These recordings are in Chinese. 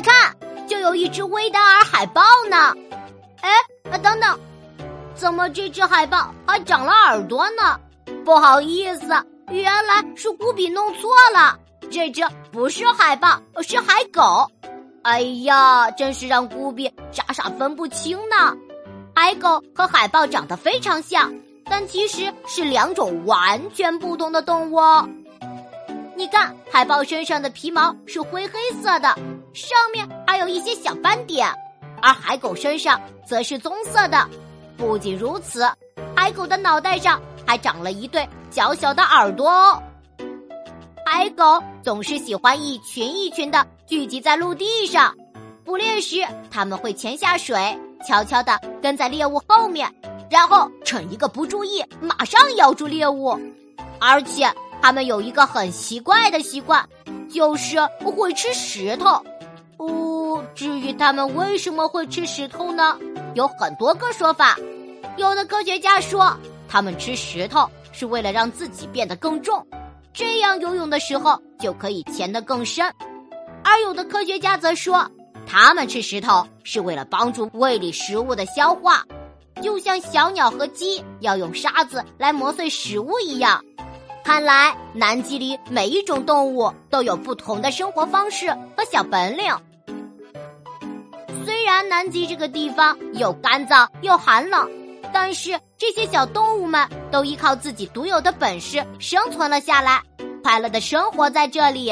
看，就有一只威达尔海豹呢！哎，等等，怎么这只海豹还长了耳朵呢？不好意思，原来是古比弄错了，这只不是海豹，是海狗。哎呀，真是让古比傻傻分不清呢。海狗和海豹长得非常像，但其实是两种完全不同的动物。你看，海豹身上的皮毛是灰黑色的，上面还有一些小斑点，而海狗身上则是棕色的。不仅如此，海狗的脑袋上还长了一对小小的耳朵哦。海狗总是喜欢一群一群的聚集在陆地上，捕猎时它们会潜下水，悄悄地跟在猎物后面，然后趁一个不注意，马上咬住猎物。而且它们有一个很奇怪的习惯，就是会吃石头。哦，至于它们为什么会吃石头呢？有很多个说法。有的科学家说，它们吃石头是为了让自己变得更重。这样游泳的时候就可以潜得更深，而有的科学家则说，他们吃石头是为了帮助胃里食物的消化，就像小鸟和鸡要用沙子来磨碎食物一样。看来南极里每一种动物都有不同的生活方式和小本领。虽然南极这个地方又干燥又寒冷。但是这些小动物们都依靠自己独有的本事生存了下来，快乐的生活在这里。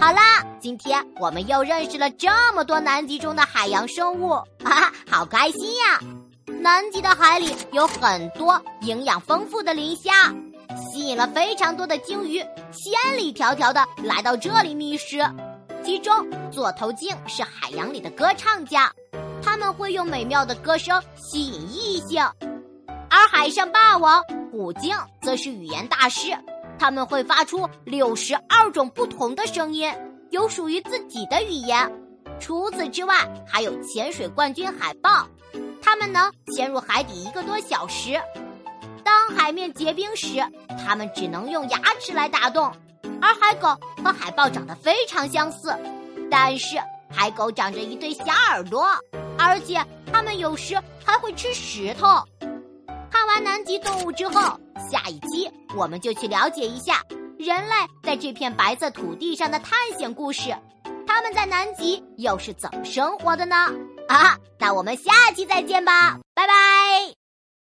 好啦，今天我们又认识了这么多南极中的海洋生物，哈哈，好开心呀！南极的海里有很多营养丰富的磷虾，吸引了非常多的鲸鱼千里迢迢的来到这里觅食。其中，座头鲸是海洋里的歌唱家，他们会用美妙的歌声吸引异性；而海上霸王虎鲸则是语言大师，他们会发出六十二种不同的声音，有属于自己的语言。除此之外，还有潜水冠军海豹，它们能潜入海底一个多小时。当海面结冰时，它们只能用牙齿来打洞。而海狗和海豹长得非常相似，但是海狗长着一对小耳朵，而且它们有时还会吃石头。看完南极动物之后，下一期我们就去了解一下人类在这片白色土地上的探险故事。他们在南极又是怎么生活的呢？啊，那我们下期再见吧，拜拜。